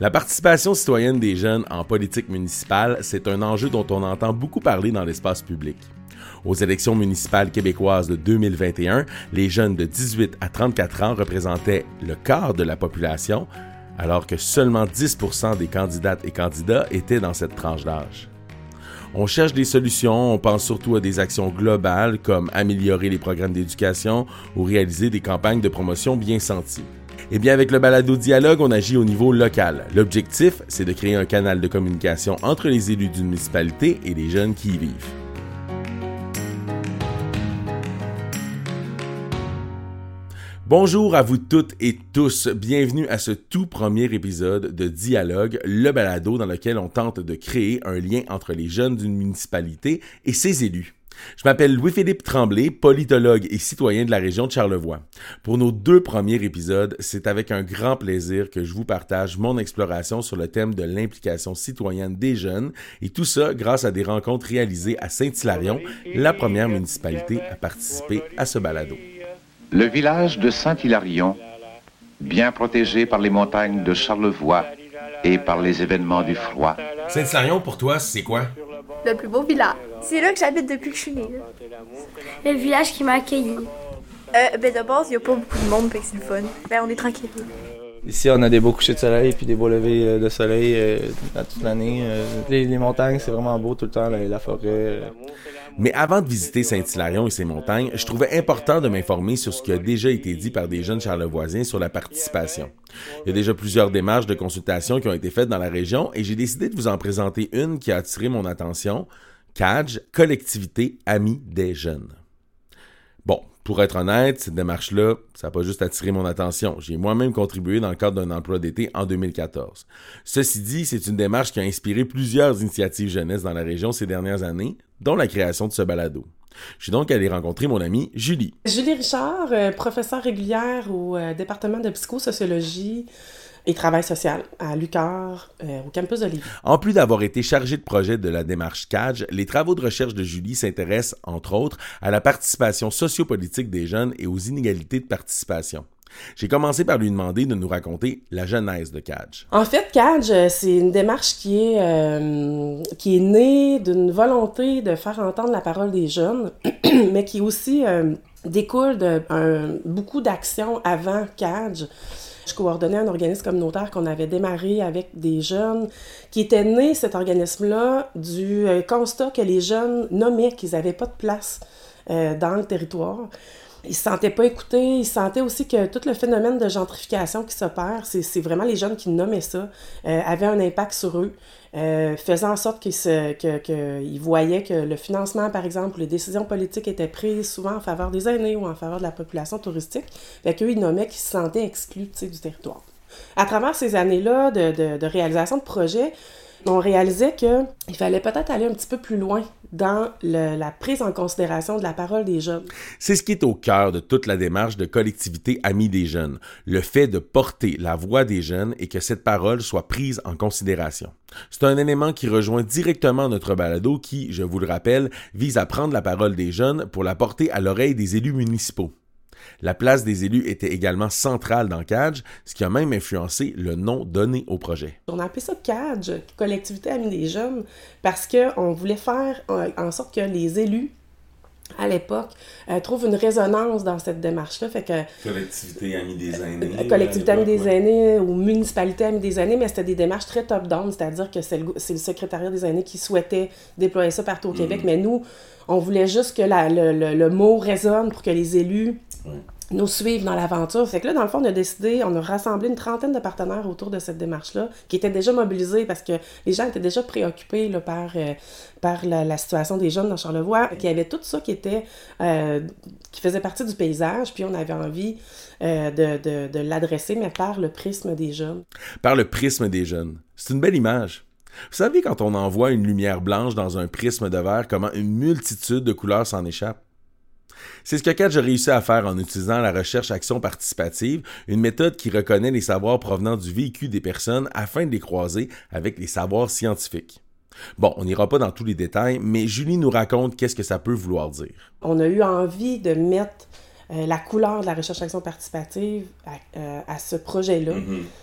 La participation citoyenne des jeunes en politique municipale, c'est un enjeu dont on entend beaucoup parler dans l'espace public. Aux élections municipales québécoises de 2021, les jeunes de 18 à 34 ans représentaient le quart de la population, alors que seulement 10% des candidates et candidats étaient dans cette tranche d'âge. On cherche des solutions, on pense surtout à des actions globales comme améliorer les programmes d'éducation ou réaliser des campagnes de promotion bien senties. Eh bien, avec le balado dialogue, on agit au niveau local. L'objectif, c'est de créer un canal de communication entre les élus d'une municipalité et les jeunes qui y vivent. Bonjour à vous toutes et tous. Bienvenue à ce tout premier épisode de Dialogue, le balado dans lequel on tente de créer un lien entre les jeunes d'une municipalité et ses élus. Je m'appelle Louis-Philippe Tremblay, politologue et citoyen de la région de Charlevoix. Pour nos deux premiers épisodes, c'est avec un grand plaisir que je vous partage mon exploration sur le thème de l'implication citoyenne des jeunes, et tout ça grâce à des rencontres réalisées à Saint-Hilarion, la première municipalité à participer à ce balado. Le village de Saint-Hilarion, bien protégé par les montagnes de Charlevoix et par les événements du froid. Saint-Hilarion, pour toi, c'est quoi? Le plus beau village. C'est là que j'habite depuis que je suis née. Le village qui m'a accueilli. Euh, ben de base, il n'y a pas beaucoup de monde, fait que c'est le fun. Ben on est tranquille. Ici, on a des beaux couchers de soleil puis des beaux levées euh, de soleil euh, toute l'année. Euh, les, les, montagnes, c'est vraiment beau tout le temps, la, la forêt. Mais avant de visiter Saint-Hilarion et ses montagnes, je trouvais important de m'informer sur ce qui a déjà été dit par des jeunes charlevoisiens sur la participation. Il y a déjà plusieurs démarches de consultation qui ont été faites dans la région et j'ai décidé de vous en présenter une qui a attiré mon attention, CADJ, Collectivité Amis des Jeunes. Bon, pour être honnête, cette démarche-là, ça n'a pas juste attiré mon attention. J'ai moi-même contribué dans le cadre d'un emploi d'été en 2014. Ceci dit, c'est une démarche qui a inspiré plusieurs initiatives jeunesse dans la région ces dernières années, dont la création de ce balado. Je suis donc allé rencontrer mon amie Julie. Julie Richard, euh, professeure régulière au euh, département de psychosociologie et travail social à Lucar, euh, au campus Lévis. En plus d'avoir été chargée de projet de la démarche CADJ, les travaux de recherche de Julie s'intéressent, entre autres, à la participation sociopolitique des jeunes et aux inégalités de participation. J'ai commencé par lui demander de nous raconter la genèse de CADJ. En fait, CADJ, c'est une démarche qui est, euh, qui est née d'une volonté de faire entendre la parole des jeunes, mais qui aussi euh, découle de beaucoup d'actions avant CADJ. Je coordonnais un organisme communautaire qu'on avait démarré avec des jeunes, qui était né, cet organisme-là, du euh, constat que les jeunes nommaient qu'ils n'avaient pas de place euh, dans le territoire. Ils se sentaient pas écoutés, ils sentaient aussi que tout le phénomène de gentrification qui s'opère, c'est vraiment les jeunes qui nommaient ça, euh, avait un impact sur eux, euh, faisant en sorte qu'ils que, voyaient que le financement, par exemple, les décisions politiques étaient prises souvent en faveur des aînés ou en faveur de la population touristique. Fait qu'eux, ils nommaient qu'ils se sentaient exclus du territoire. À travers ces années-là de réalisation de projets, on réalisait qu'il fallait peut-être aller un petit peu plus loin dans la prise en considération de la parole des jeunes. C'est ce qui est au cœur de toute la démarche de collectivité Amis des jeunes, le fait de porter la voix des jeunes et que cette parole soit prise en considération. C'est un élément qui rejoint directement notre balado qui, je vous le rappelle, vise à prendre la parole des jeunes pour la porter à l'oreille des élus municipaux. La place des élus était également centrale dans CADJ, ce qui a même influencé le nom donné au projet. On a appelé ça CADJ, Collectivité Amis des Jeunes, parce qu'on voulait faire en sorte que les élus à l'époque, euh, trouvent une résonance dans cette démarche-là. Fait que, collectivité Amis des aînés. Euh, collectivité Amis des aînés ou municipalité Amis des aînés, mais c'était des démarches très top-down, c'est-à-dire que c'est le, le, secrétariat des aînés qui souhaitait déployer ça partout au Québec, mm. mais nous, on voulait juste que la, le, le, le, mot résonne pour que les élus ouais. Nous suivent dans l'aventure. Fait que là, dans le fond, on a décidé, on a rassemblé une trentaine de partenaires autour de cette démarche-là, qui étaient déjà mobilisés parce que les gens étaient déjà préoccupés par, euh, la, situation des jeunes dans Charlevoix. Y avait tout ça qui était euh, qui faisait partie du paysage, puis on avait envie euh, de, de, de l'adresser, mais par le prisme des jeunes. Par le prisme des jeunes. C'est une belle image. Vous savez, quand on envoie une lumière blanche dans un prisme de verre, comment une multitude de couleurs s'en échappe? C'est ce que Catch a réussi à faire en utilisant la recherche-action participative, une méthode qui reconnaît les savoirs provenant du vécu des personnes afin de les croiser avec les savoirs scientifiques. Bon, on n'ira pas dans tous les détails, mais Julie nous raconte qu'est-ce que ça peut vouloir dire. On a eu envie de mettre euh, la couleur de la recherche-action participative à, euh, à ce projet-là.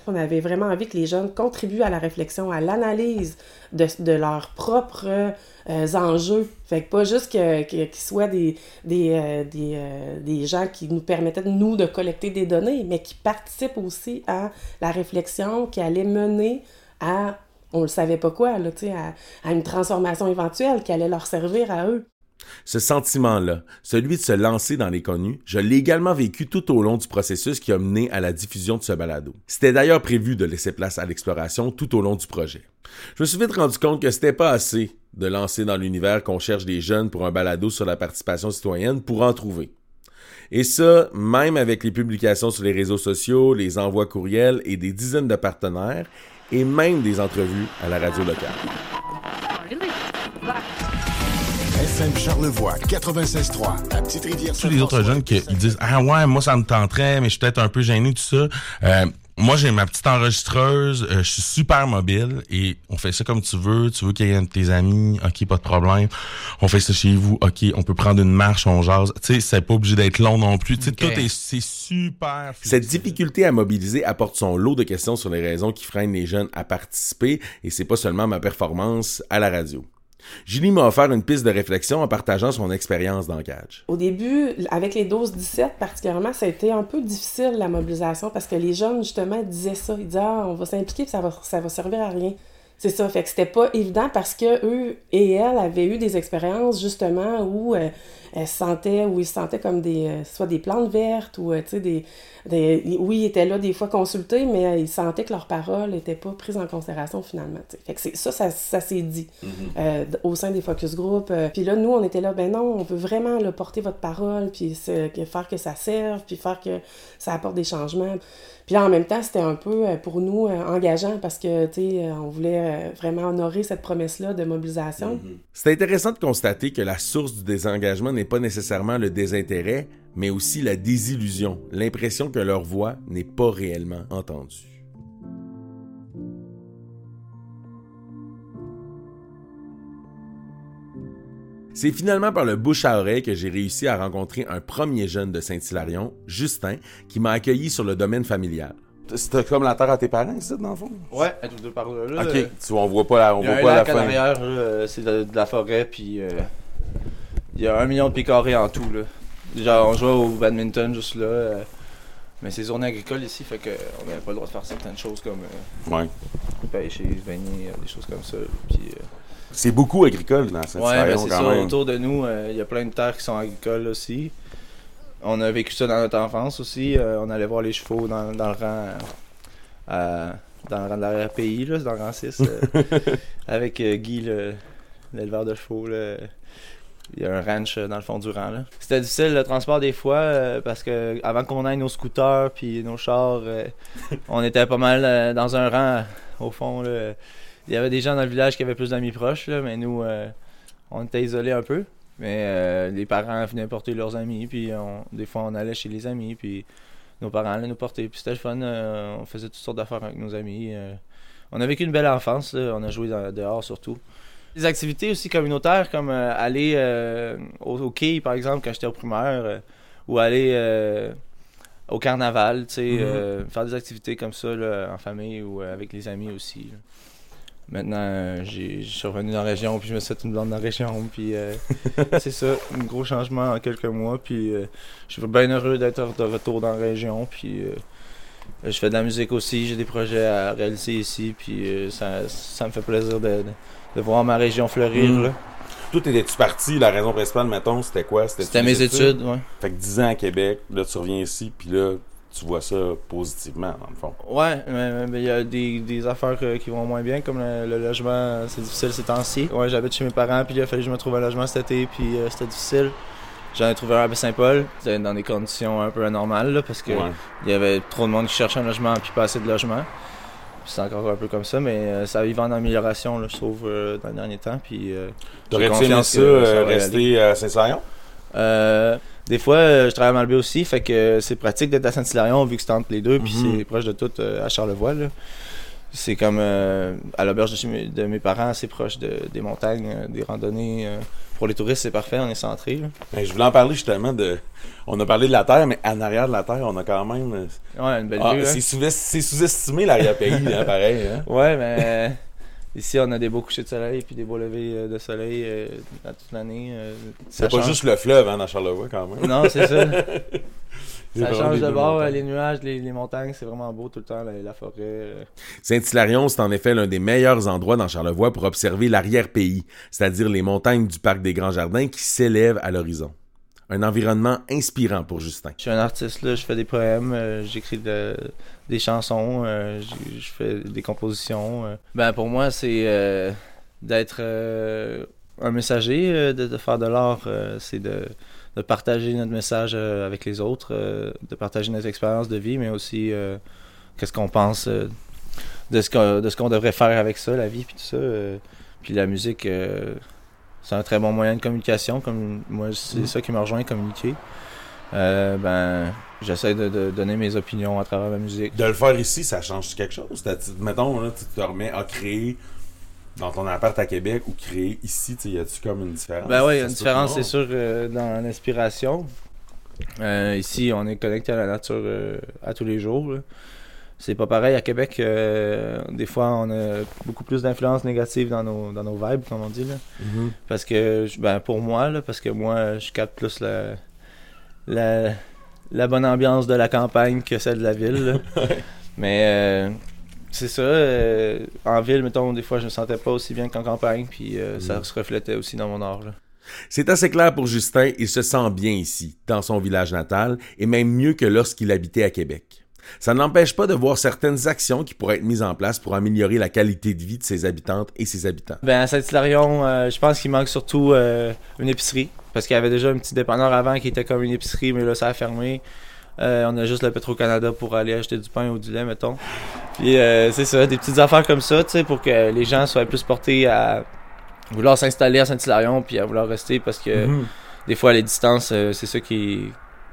On avait vraiment envie que les jeunes contribuent à la réflexion, à l'analyse de, de leurs propres euh, enjeux. Fait que pas juste que- que- qu'ils soient des, des, euh, des, euh, des gens qui nous permettaient, de nous, de collecter des données, mais qui participent aussi à la réflexion qui allait mener à, on le savait pas quoi, là, tu sais, à, à une transformation éventuelle qui allait leur servir à eux. Ce sentiment-là, celui de se lancer dans l'inconnu, je l'ai également vécu tout au long du processus qui a mené à la diffusion de ce balado. C'était d'ailleurs prévu de laisser place à l'exploration tout au long du projet. Je me suis vite rendu compte que c'était pas assez de lancer dans l'univers qu'on cherche des jeunes pour un balado sur la participation citoyenne pour en trouver. Et ça, même avec les publications sur les réseaux sociaux, les envois courriels et des dizaines de partenaires, et même des entrevues à la radio locale. FM Charlevoix, 96.3, la petite rivière tous les autres jeunes qui ils disent Ah ouais, moi ça me tenterait, mais je suis peut-être un peu gêné, tout ça. Euh, moi, j'ai ma petite enregistreuse, euh, je suis super mobile et on fait ça comme tu veux. Tu veux qu'il y ait un de tes amis, ok, pas de problème. On fait ça chez vous, ok, on peut prendre une marche, on jase. Tu sais, c'est pas obligé d'être long non plus. Tu sais, tout est, c'est super. Cette difficulté à mobiliser apporte son lot de questions sur les raisons qui freinent les jeunes à participer et c'est pas seulement ma performance à la radio. Julie m'a offert une piste de réflexion en partageant son expérience dans Catch. Au début, avec les 12-17 particulièrement, ça a été un peu difficile la mobilisation parce que les jeunes, justement, disaient ça. Ils disaient ah, on va s'impliquer puis ça va, ça va servir à rien. C'est ça. Fait que c'était pas évident parce que eux et elles avaient eu des expériences, justement, où euh, se sentaient, où ils se sentaient comme des, euh, soit des plantes vertes ou, euh, tu sais, des, des. Oui, ils étaient là des fois consultés, mais euh, ils sentaient que leurs paroles n'étaient pas prises en considération finalement. tu sais. Fait que ça, ça, ça s'est dit euh, d- au sein des focus group. euh. Puis là, nous, on était là, ben non, on veut vraiment là, porter votre parole, puis faire que ça serve, puis faire que ça apporte des changements. Puis là, en même temps, c'était un peu euh, pour nous euh, engageant parce que, tu sais, euh, on voulait euh, vraiment honorer cette promesse-là de mobilisation. C'est intéressant de constater que la source du désengagement n'est pas nécessairement le désintérêt, mais aussi la désillusion, l'impression que leur voix n'est pas réellement entendue. C'est finalement par le bouche à oreille que j'ai réussi à rencontrer un premier jeune de Saint-Hilarion, Justin, qui m'a accueilli sur le domaine familial. C'était comme la terre à tes parents, ça, dans le fond? Ouais, à tous deux par là. Ok, Euh, tu vois, on voit pas la, on Il y a voit un pas la fin. euh, c'est de, de la forêt, puis euh, il y a un million de pieds carrés en tout. Là. Genre, on jouait au badminton juste là, euh, mais c'est zone agricole ici, fait que on n'avait pas le droit de faire certaines choses comme euh, Ouais. pêcher, se baigner, euh, des choses comme ça. Puis, euh, C'est beaucoup agricole dans ouais, ben, c'est quand ça. même. Autour de nous, euh, il y a plein de terres qui sont agricoles aussi. On a vécu ça dans notre enfance aussi. euh, on allait voir les chevaux dans, dans le rang. euh, dans le rang de l'arrière-pays, là, dans le rang 6. euh, avec euh, Guy, le- l'éleveur de chevaux. là. Il y a un ranch euh, dans le fond du rang. C'était difficile le transport des fois euh, parce que avant qu'on aille nos scooters puis nos chars, euh, on était pas mal dans un rang au fond. là. Il y avait des gens dans le village qui avaient plus d'amis proches, là, mais nous, on était isolés un peu. Mais les parents venaient porter leurs amis, puis on- des fois on allait chez les amis, puis nos parents allaient nous porter. Puis c'était le fun, on faisait toutes sortes d'affaires avec nos amis. On a vécu une belle enfance, là. on a joué dehors surtout. Des activités aussi communautaires comme euh, aller euh, au, au quai par exemple quand j'étais au primaire, euh, ou aller au carnaval, tu sais, Mhm. euh, faire des activités comme ça là, en famille ou avec les amis aussi. là. Maintenant, je suis revenu dans la région, puis je me suis fait une blonde dans la région, puis euh, c'est ça, un gros changement en quelques mois, puis euh, je suis bien heureux d'être de retour dans la région, puis euh, je fais de la musique aussi, j'ai des projets à réaliser ici, puis ça, ça me fait plaisir de, de, de voir ma région fleurir. Mm. là. Toi, t'étais-tu parti, la raison principale, mettons, c'était quoi? C'était mes études, ouais. Fait que 10 ans à Québec, là, tu reviens ici, puis là, tu vois ça positivement, dans le fond. Ouais, mais il y a des, des affaires euh, qui vont moins bien, comme le, le logement, c'est difficile ces temps-ci. Ouais, j'habite chez mes parents, puis il a fallu que je me trouve un logement cet été, puis euh, c'était difficile. J'en ai trouvé un à Baie-Saint-Paul, c'était dans des conditions un peu anormales, là, parce que Ouais. il y avait trop de monde qui cherchait un logement, puis pas assez de logement. C'est encore un peu comme ça, mais euh, ça va en amélioration, là, je trouve, euh, dans le dernier temps. Puis, euh, T'aurais-tu aimé ça, rester à Saint-Sarion? Euh, des fois, euh, je travaille à Malbaie aussi, fait que c'est pratique d'être à Saint-Hilarion vu que c'est entre les deux, puis Mhm. c'est proche de tout à Charlevoix. Là. c'est comme à l'auberge de, mes- de mes parents, assez proche de, des montagnes, des randonnées. Euh. pour les touristes, c'est parfait, on est centré. là. Ben, je voulais en parler justement de. On a parlé de la Terre, mais en arrière de la Terre, on a quand même. euh, Ouais, une belle ah, vue. hein. c'est sous- c'est sous-estimé l'arrière-pays, hein, pareil. Hein? Ouais, mais ici, on a des beaux couchers de soleil puis des beaux levées euh, de soleil euh, à toute l'année. euh, C'est pas change. juste le fleuve hein, dans Charlevoix quand même. Non, c'est ça. Ça change de bord, les nuages, les, les montagnes, c'est vraiment beau tout le temps, la, la forêt. euh. Saint-Hilarion, c'est en effet l'un des meilleurs endroits dans Charlevoix pour observer l'arrière-pays, c'est-à-dire les montagnes du parc des Grands Jardins qui s'élèvent à l'horizon. Un environnement inspirant pour Justin. Je suis un artiste, là, je fais des poèmes, euh, j'écris de- des chansons, euh, je fais des compositions. euh. Ben, pour moi, c'est d'être un messager, de, de faire de l'art, c'est de, de partager notre message euh, avec les autres, euh, de partager notre expérience de vie, mais aussi euh, qu'est-ce qu'on pense de ce qu'on de ce qu'on devrait faire avec ça, la vie, puis tout ça. puis la musique, c'est un très bon moyen de communication. Comme moi, c'est ça qui me rejoint, communiquer. Euh, ben, j'essaie de, de donner mes opinions à travers la musique. De le faire ici, ça change quelque chose? Mettons, là, tu te remets à créer dans ton appart à Québec ou créer ici, y a-tu comme une différence? Ben oui, il y a une différence, c'est sûr, euh, dans l'inspiration. Euh, ici, on est connecté à la nature euh, à tous les jours. C'est pas pareil à Québec. des fois, on a beaucoup plus d'influence négative dans nos, dans nos vibes, comme on dit. Là. Mhm. Parce que, ben, pour moi, là, parce que moi, je capte plus la, la, la bonne ambiance de la campagne que celle de la ville. Mais c'est ça. euh, en ville, mettons, des fois, je me sentais pas aussi bien qu'en campagne. Puis euh, ça se reflétait aussi dans mon art. Là. C'est assez clair pour Justin, il se sent bien ici, dans son village natal, et même mieux que lorsqu'il habitait à Québec. Ça ne l'empêche pas de voir certaines actions qui pourraient être mises en place pour améliorer la qualité de vie de ses habitantes et ses habitants. Ben, à Saint-Hilarion, euh, je pense qu'il manque surtout une épicerie. Parce qu'il y avait déjà un petit dépanneur avant qui était comme une épicerie, mais là, ça a fermé. On a juste le Petro-Canada pour aller acheter du pain ou du lait, mettons. Puis euh, c'est ça, des petites affaires comme ça, tu sais, pour que les gens soient plus portés à vouloir s'installer à Saint-Hilarion puis à vouloir rester parce que Mhm. des fois, les distances, euh, c'est ça qui,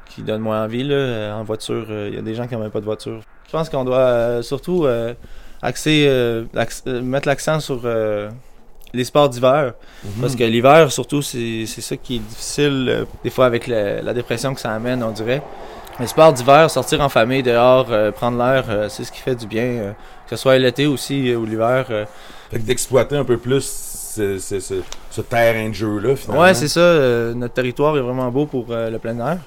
qui donne moins envie. Là. Euh, En voiture, euh, il y a des gens qui n'ont même pas de voiture. Je pense qu'on doit surtout euh, axer, mettre l'accent sur euh, les sports d'hiver. Parce que l'hiver, surtout, c'est c'est ça qui est difficile, euh, des fois, avec la dépression que ça amène, on dirait. Les sports d'hiver, sortir en famille, dehors, euh, prendre l'air, euh, c'est ce qui fait du bien. euh, que ce soit l'été aussi ou l'hiver. Fait que d'exploiter un peu plus ce, ce- ce- ce terrain de jeu-là, finalement. Ouais, c'est ça. notre territoire est vraiment beau pour le plein air.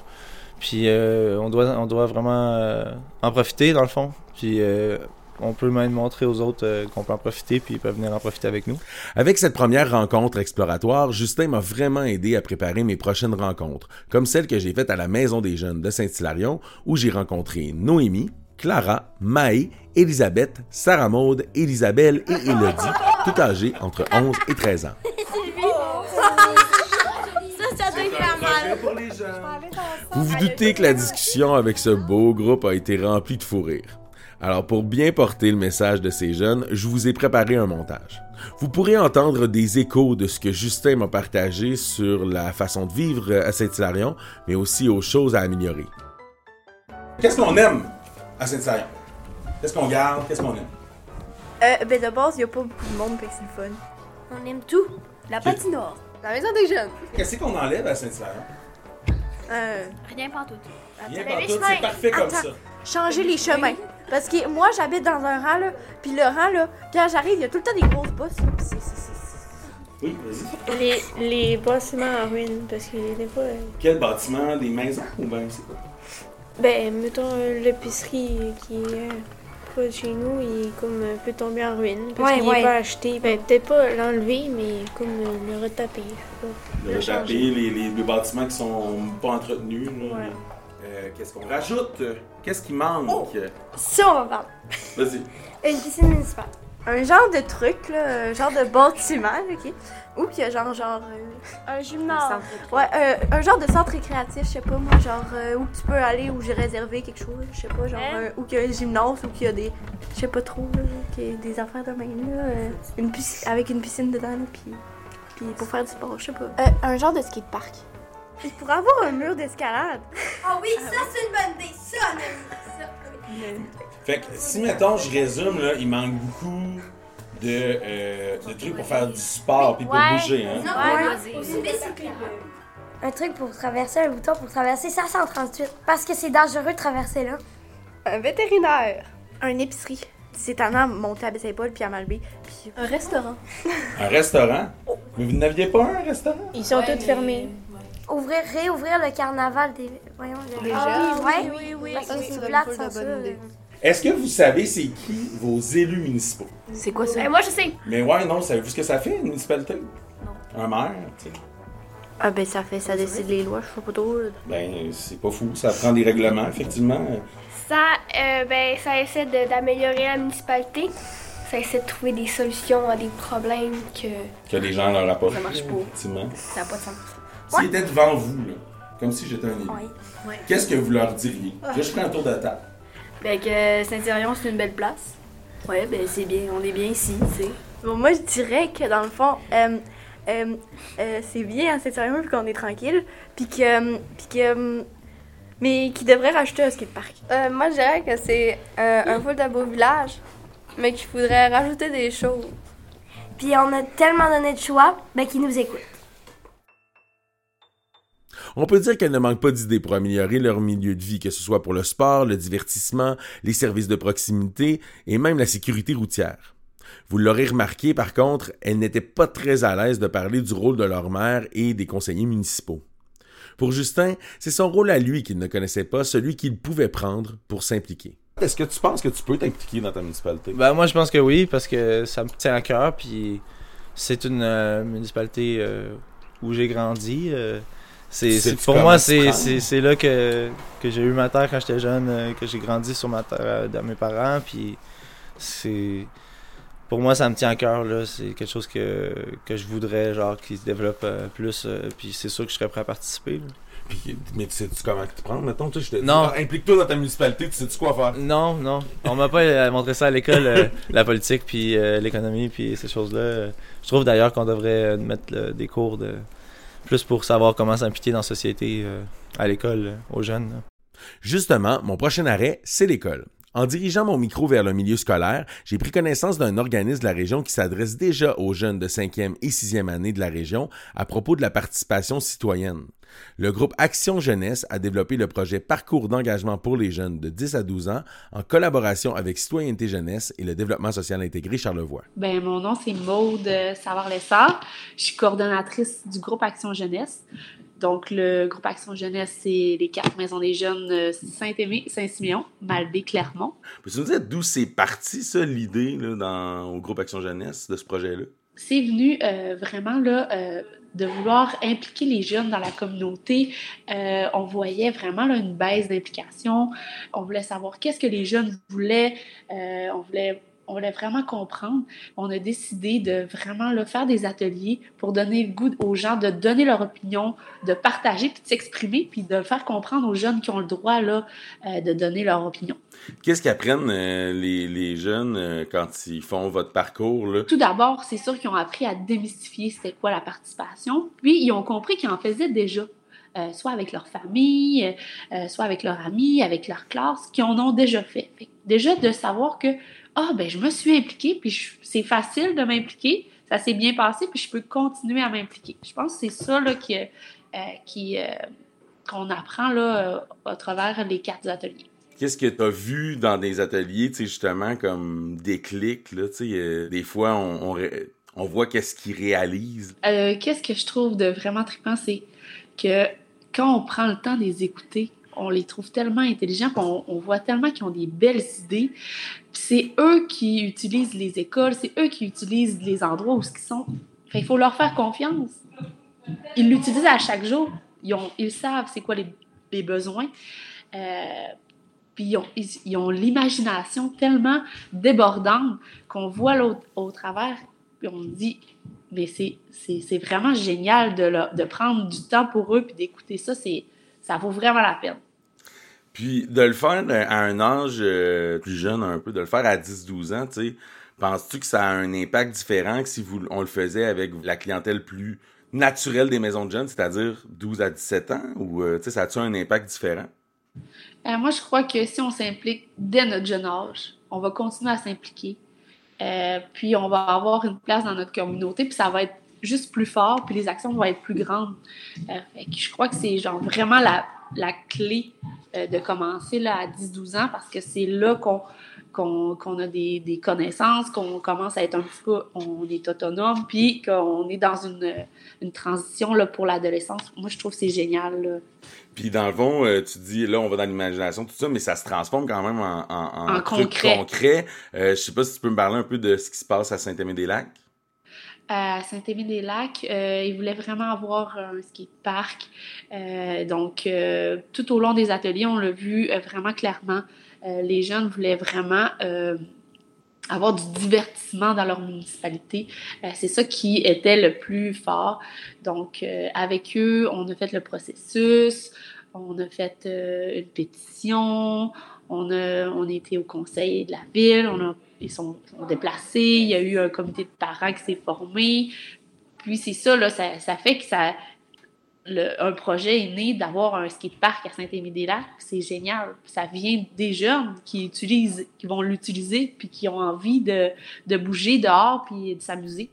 Puis euh, on, doit, on doit vraiment en profiter, dans le fond. Puis euh, on peut même montrer aux autres euh, qu'on peut en profiter, puis ils peuvent venir en profiter avec nous. Avec cette première rencontre exploratoire, Justin m'a vraiment aidé à préparer mes prochaines rencontres, comme celle que j'ai faite à la Maison des Jeunes de Saint-Hilarion, où j'ai rencontré Noémie, Clara, Maë, Elisabeth, Sarah Maude, Elisabelle et Élodie, tout âgées entre 11 et 13 ans. Ça, ça doit faire mal. Vous vous doutez que la discussion avec ce beau groupe a été remplie de fou rire. Alors pour bien porter le message de ces jeunes, je vous ai préparé un montage. Vous pourrez entendre des échos de ce que Justin m'a partagé sur la façon de vivre à Saint-Hilarion, mais aussi aux choses à améliorer. Qu'est-ce qu'on aime à Saint-Hilarion? Qu'est-ce qu'on garde? Qu'est-ce qu'on aime? Euh, ben de base, il y a pas beaucoup de monde, fait c'est le fun. On aime tout. La patinoire. La maison des jeunes. Qu'est-ce qu'on enlève à Saint-Hilarion? Euh, Rien pas tout. Rien c'est parfait comme Attends. ça. changer les chemins. Parce que moi, j'habite dans un rang, là. Puis le rang, là, quand j'arrive, il y a tout le temps des grosses bosses. là, puis c'est- Oui, vas-y. Les, les bâtiments en ruine, parce qu'il n'est pas. euh, Quel bâtiment? Des maisons ou ben c'est quoi? Ben, mettons, euh, l'épicerie qui est euh, pas de chez nous, il est comme un peu tombé en ruine. Parce Ouais, qu'il ouais. n'est pas acheté. Ben, peut-être pas l'enlever, mais comme euh, le retaper. je sais pas. Le Le taper, changer. les, les, les bâtiments qui sont pas entretenus. là. Ouais. Euh, Qu'est-ce qu'on rajoute? Qu'est-ce qui manque? Oh! Ça, on va parler. Vas-y. Une piscine municipale. Un genre de truc, là. Un genre de bâtiment, ok? Ou qu'il y a genre, genre. euh, Un gymnase. Ouais, euh, un genre de centre récréatif, je sais pas moi, genre euh, où tu peux aller, où j'ai réservé quelque chose, je sais pas, genre Hein? euh, où qu'il y a un gymnase, où qu'il y a des, je sais pas trop, là, qu'il y a des affaires de même là, euh, une piscine, avec une piscine dedans, là, puis, puis pour faire du sport, je sais pas. Euh, un genre de skatepark. Il pourrait avoir un mur d'escalade. Ah oui, ça c'est une bonne idée. Ça, on aime ça. Fait que si, mettons, je résume, là, il manque beaucoup de, euh, de trucs pour faire du sport puis pour Ouais. bouger. Hein? Un truc pour traverser, un bouton pour traverser 538. Parce que c'est dangereux de traverser là. Un vétérinaire. Un épicerie. C'est tannant à monter à Baie-Saint-Paul puis à Malbaie. Puis Un restaurant. Un restaurant? Mais vous n'aviez pas un restaurant? Ils sont tous fermés. Ouvrir, réouvrir le carnaval des. Voyons, le- Déjà? Ah, oui, Oui, oui, oui, oui. Parce Ça, que c'est plate sans ça. Est-ce que vous savez c'est qui vos élus municipaux? c'est quoi ça? Ben, moi, je sais. Mais ouais, non, savez-vous ce que ça fait, une municipalité? Non. Un maire, tu sais. Ah ben ça fait, ça décide les lois, je sais pas trop. Ben, c'est pas fou, ça prend des règlements, effectivement. Ça, euh, ben, ça essaie de- d'améliorer la municipalité. Ça essaie de trouver des solutions à des problèmes que Que les gens leur apportent. ça marche pas. Effectivement. Ça n'a pas de sens. S'ils étaient devant vous, là, comme si j'étais un élu, Ouais. qu'est-ce que vous leur diriez? Là, je prends un tour de table. Ben que Saint-Cyrion, c'est une belle place. Ouais, ben c'est bien, on est bien ici, tu sais. Bon, moi je dirais que dans le fond, euh, euh, euh, c'est bien à Saint-Sérieux puis qu'on est tranquille. Puis que. Puis que. mais qui devrait rajouter un skatepark. Euh, moi, je dirais que c'est euh, un full de beau village, mais qu'il faudrait rajouter des choses. Puis on a tellement donné de choix, ben qu'ils nous écoutent. On peut dire qu'elle ne manque pas d'idées pour améliorer leur milieu de vie, que ce soit pour le sport, le divertissement, les services de proximité et même la sécurité routière. Vous l'aurez remarqué, par contre, elles n'étaient pas très à l'aise de parler du rôle de leur maire et des conseillers municipaux. Pour Justin, c'est son rôle à lui qu'il ne connaissait pas, celui qu'il pouvait prendre pour s'impliquer. Est-ce que tu penses que tu peux t'impliquer dans ta municipalité? Ben, moi, je pense que oui, parce que ça me tient à cœur, puis c'est une euh, municipalité euh, où j'ai grandi. euh, c'est, pour moi, c'est, là que, que j'ai eu ma terre quand j'étais jeune, euh, que j'ai grandi sur ma terre euh, de mes parents, puis c'est... Pour moi, ça me tient à cœur, là. C'est quelque chose que, que je voudrais, genre, qui se développe euh, plus, euh, puis c'est sûr que je serais prêt à participer, là. Puis, mais tu sais-tu comment te prendre? Mettons, tu sais, je te Non. ah, implique-toi dans ta municipalité, tu sais-tu quoi faire? Non, non. On m'a pas montré ça à l'école, euh, la politique, puis euh, l'économie, puis ces choses-là. Je trouve d'ailleurs qu'on devrait mettre des cours de plus pour savoir comment s'impliquer dans la société euh, à l'école, euh, aux jeunes. Justement, mon prochain arrêt, c'est l'école. En dirigeant mon micro vers le milieu scolaire, j'ai pris connaissance d'un organisme de la région qui s'adresse déjà aux jeunes de 5e et 6e année de la région à propos de la participation citoyenne. Le groupe Action Jeunesse a développé le projet Parcours d'engagement pour les jeunes de 10 à 12 ans en collaboration avec Citoyenneté Jeunesse et le développement social intégré Charlevoix. Ben mon nom c'est Maude Savard-Lessard. Je suis coordonnatrice du groupe Action Jeunesse. Donc le groupe Action Jeunesse, c'est les quatre maisons des jeunes euh, Saint-Aimé, Saint-Siméon, Malbaie, Clermont. Peux-tu nous dire d'où c'est parti, ça, l'idée, là, dans, au groupe Action Jeunesse, de ce projet-là? C'est venu euh, vraiment là euh, de vouloir impliquer les jeunes dans la communauté. Euh, on voyait vraiment là, une baisse d'implication. On voulait savoir qu'est-ce que les jeunes voulaient. Euh, on voulait on voulait vraiment comprendre. On a décidé de vraiment là, faire des ateliers pour donner le goût aux gens de donner leur opinion, de partager, puis de s'exprimer, puis de faire comprendre aux jeunes qui ont le droit là, euh, de donner leur opinion. Qu'est-ce qu'apprennent euh, les, les jeunes euh, quand ils font votre parcours? Là? Tout d'abord, c'est sûr qu'ils ont appris à démystifier c'était quoi la participation, puis ils ont compris qu'ils en faisaient déjà. Euh, soit avec leur famille, euh, soit avec leurs amis, avec leur classe, qui en ont déjà fait. Fait déjà de savoir que, ah, ben, je me suis impliquée, puis c'est facile de m'impliquer, ça s'est bien passé, puis je peux continuer à m'impliquer. Je pense que c'est ça là, qui, euh, qui, euh, qu'on apprend là, euh, à travers les quatre ateliers. Qu'est-ce que tu as vu dans des ateliers, tu sais, justement, comme des clics, là, tu sais, des fois, on, on, ré- on voit qu'est-ce qu'ils réalisent? Qu'est-ce que je trouve de vraiment trippant, c'est que quand on prend le temps de les écouter, on les trouve tellement intelligents, on, on voit tellement qu'ils ont des belles idées. C'est eux qui utilisent les écoles, c'est eux qui utilisent les endroits où ils sont. Il faut leur faire confiance. Ils l'utilisent à chaque jour. Ils, savent c'est quoi les, besoins. Euh, puis ils ont, l'imagination tellement débordante qu'on voit l'autre au travers, puis on dit, mais c'est, vraiment génial de, de prendre du temps pour eux puis d'écouter ça. Ça vaut vraiment la peine. Puis de le faire à un âge euh, plus jeune un peu, de le faire à 10-12 ans, tu sais, penses-tu que ça a un impact différent que si on le faisait avec la clientèle plus naturelle des maisons de jeunes, c'est-à-dire 12 à 17 ans, ou euh, ça a-tu un impact différent? Euh, moi, je crois que si on s'implique dès notre jeune âge, on va continuer à s'impliquer. Euh, puis on va avoir une place dans notre communauté, puis ça va être juste plus fort, puis les actions vont être plus grandes. Fait que je crois que c'est genre vraiment la, la clé euh, de commencer là, à 10-12 ans parce que c'est là qu'on qu'on a des, des connaissances, qu'on commence à être un petit peu, on est autonome, puis qu'on est dans une, une transition là, pour l'adolescence. Moi, je trouve que c'est génial. Là. Puis dans le fond, euh, tu dis, là, on va dans l'imagination, tout ça, mais ça se transforme quand même en, en, En truc concret. concret. Euh, je sais pas si tu peux me parler un peu de ce qui se passe à Saint-Aimé-des-Lacs. À Saint-Émile-des-Lacs. Euh, ils voulaient vraiment avoir un skatepark. Euh, donc, euh, tout au long des ateliers, on l'a vu vraiment clairement. Les jeunes voulaient vraiment avoir du divertissement dans leur municipalité. C'est ça qui était le plus fort. Donc, avec eux, on a fait le processus, on a fait une pétition, on a, on été au conseil de la ville, on a, ils sont, déplacés, il y a eu un comité de parents qui s'est formé. Puis c'est ça, là, ça, fait que ça, un projet est né d'avoir un skatepark à Saint-Émile-des-Lacs. C'est génial. Ça vient des jeunes qui utilisent, qui vont l'utiliser, puis qui ont envie de, de bouger dehors, puis de s'amuser.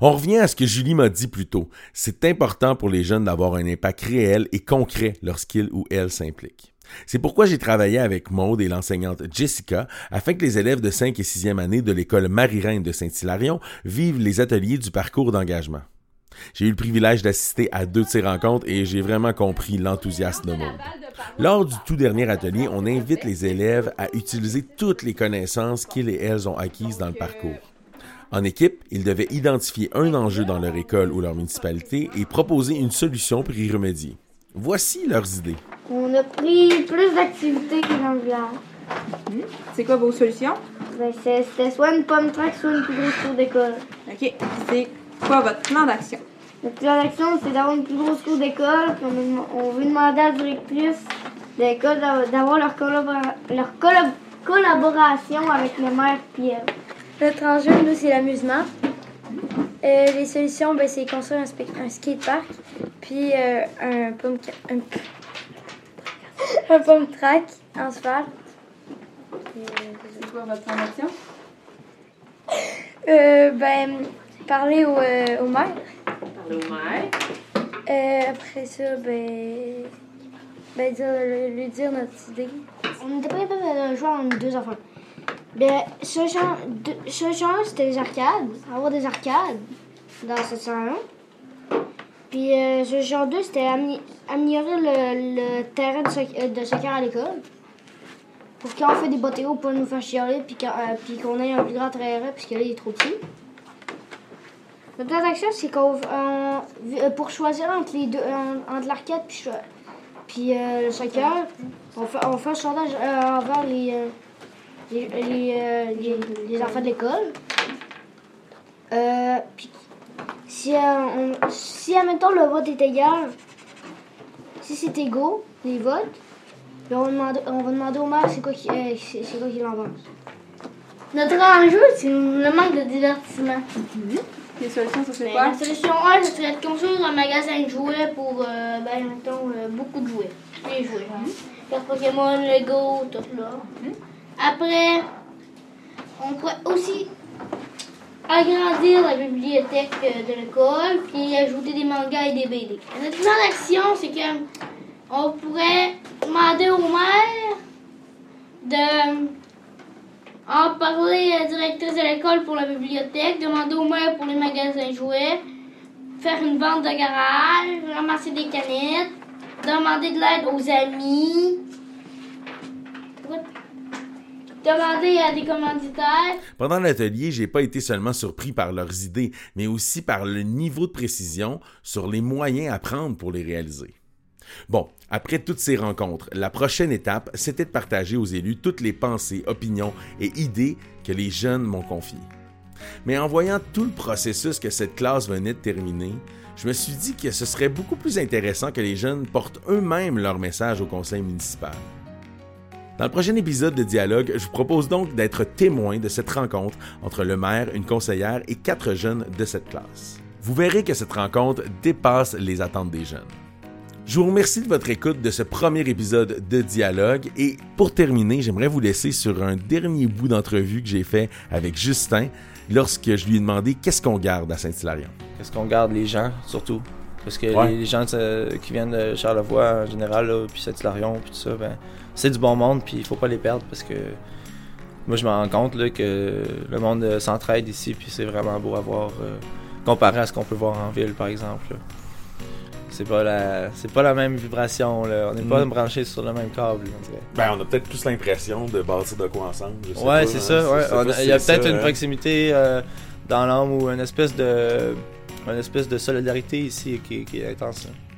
On revient à ce que Julie m'a dit plus tôt. C'est important pour les jeunes d'avoir un impact réel et concret lorsqu'ils ou elles s'impliquent. C'est pourquoi j'ai travaillé avec Maude et l'enseignante Jessica afin que les élèves de 5 et 6e année de l'école Marie-Reine de Saint-Hilarion vivent les ateliers du parcours d'engagement. J'ai eu le privilège d'assister à deux de ces rencontres et j'ai vraiment compris l'enthousiasme de Maude. Lors du tout dernier atelier, on invite les élèves à utiliser toutes les connaissances qu'ils et elles ont acquises dans le parcours. En équipe, ils devaient identifier un enjeu dans leur école ou leur municipalité et proposer une solution pour y remédier. Voici leurs idées. On a pris plus d'activités que dans le village. C'est quoi vos solutions? Ben, c'est- C'était soit une pomme track, soit une plus grosse cour d'école. OK. C'est quoi votre plan d'action? Notre plan d'action, c'est d'avoir une plus grosse cour d'école. puis On, on veut demander à la directrice de l'école d'avoir d'avoir leur, collabora- leur collab- collaboration avec le maire Pierre. Notre enjeu, nous, c'est l'amusement. Euh, les solutions, ben, c'est construire un, skatepark, puis euh, un pump, un, un pump track en asphalte. C'est quoi votre d'action? Euh, ben, parler au, euh, au maire. Parler au maire. Euh, après ça, ben, ben dire, lui, lui dire notre idée. On n'était pas capable de jouer en deux enfants. Ben, solution, deux- solution un, c'était les arcades. Avoir des arcades dans ce salon. Puis euh, solution 2, c'était amé- améliorer le, le terrain de, soc- euh, de soccer à l'école. Pour quand on fait des bottéos, pour nous faire chialer, euh, puis qu'on ait un plus grand terrain, parce que là, il est trop petit. Plan d'action, c'est qu'on on- pour choisir entre les deux, en- entre l'arcade puis, puis le soccer, on fait, on fait un sondage envers les, les, les, euh, les- les enfants de l'école. Euh, puis si, euh, on, si, admettons, le vote est égal, si c'est égaux, les votes, puis on, va demander, on va demander au maire c'est quoi qu'il euh, c'est- c'est quoi qu'il en pense. Notre enjeu, c'est le manque de divertissement. Les solutions, ça c'est Ben, quoi? la solution 1, ce serait de construire un magasin de jouets pour, euh, ben, mettons, euh, beaucoup de jouets. Les jouets. Cartes Pokémon, Lego, tout là. Après, on pourrait aussi agrandir la bibliothèque euh, de l'école, puis ajouter des mangas et des BD. Notre plan d'action, c'est que on pourrait demander au maire de en parler à la directrice de l'école pour la bibliothèque, demander au maire pour les magasins jouets, faire une vente de garage, ramasser des canettes, demander de l'aide aux amis, demander à des commanditaires. Pendant l'atelier, j'ai pas été seulement surpris par leurs idées, mais aussi par le niveau de précision sur les moyens à prendre pour les réaliser. Bon, après toutes ces rencontres, la prochaine étape, c'était de partager aux élus toutes les pensées, opinions et idées que les jeunes m'ont confiées. Mais en voyant tout le processus que cette classe venait de terminer, je me suis dit que ce serait beaucoup plus intéressant que les jeunes portent eux-mêmes leur message au conseil municipal. Dans le prochain épisode de Dialogue, je vous propose donc d'être témoin de cette rencontre entre le maire, une conseillère et quatre jeunes de cette classe. Vous verrez que cette rencontre dépasse les attentes des jeunes. Je vous remercie de votre écoute de ce premier épisode de Dialogue et pour terminer, j'aimerais vous laisser sur un dernier bout d'entrevue que j'ai fait avec Justin lorsque je lui ai demandé qu'est-ce qu'on garde à Saint-Hilarion. Qu'est-ce qu'on garde les gens surtout? Parce que Ouais. les, les gens qui viennent de Charlevoix en général là, puis Saint-Hilarion puis tout ça ben c'est du bon monde puis il faut pas les perdre parce que moi je me rends compte là, que le monde euh, s'entraide ici puis c'est vraiment beau à voir euh, comparé à ce qu'on peut voir en ville par exemple. C'est pas la c'est pas la même vibration là, on n'est pas Mm. branchés sur le même câble, on dirait. Ben, on a peut-être plus l'impression de bâtir de quoi ensemble. je sais Ouais, pas, c'est hein, ça. ouais. Il y a peut-être ça, une hein. proximité euh, dans l'âme ou une espèce de une espèce de solidarité ici qui, est intense. là.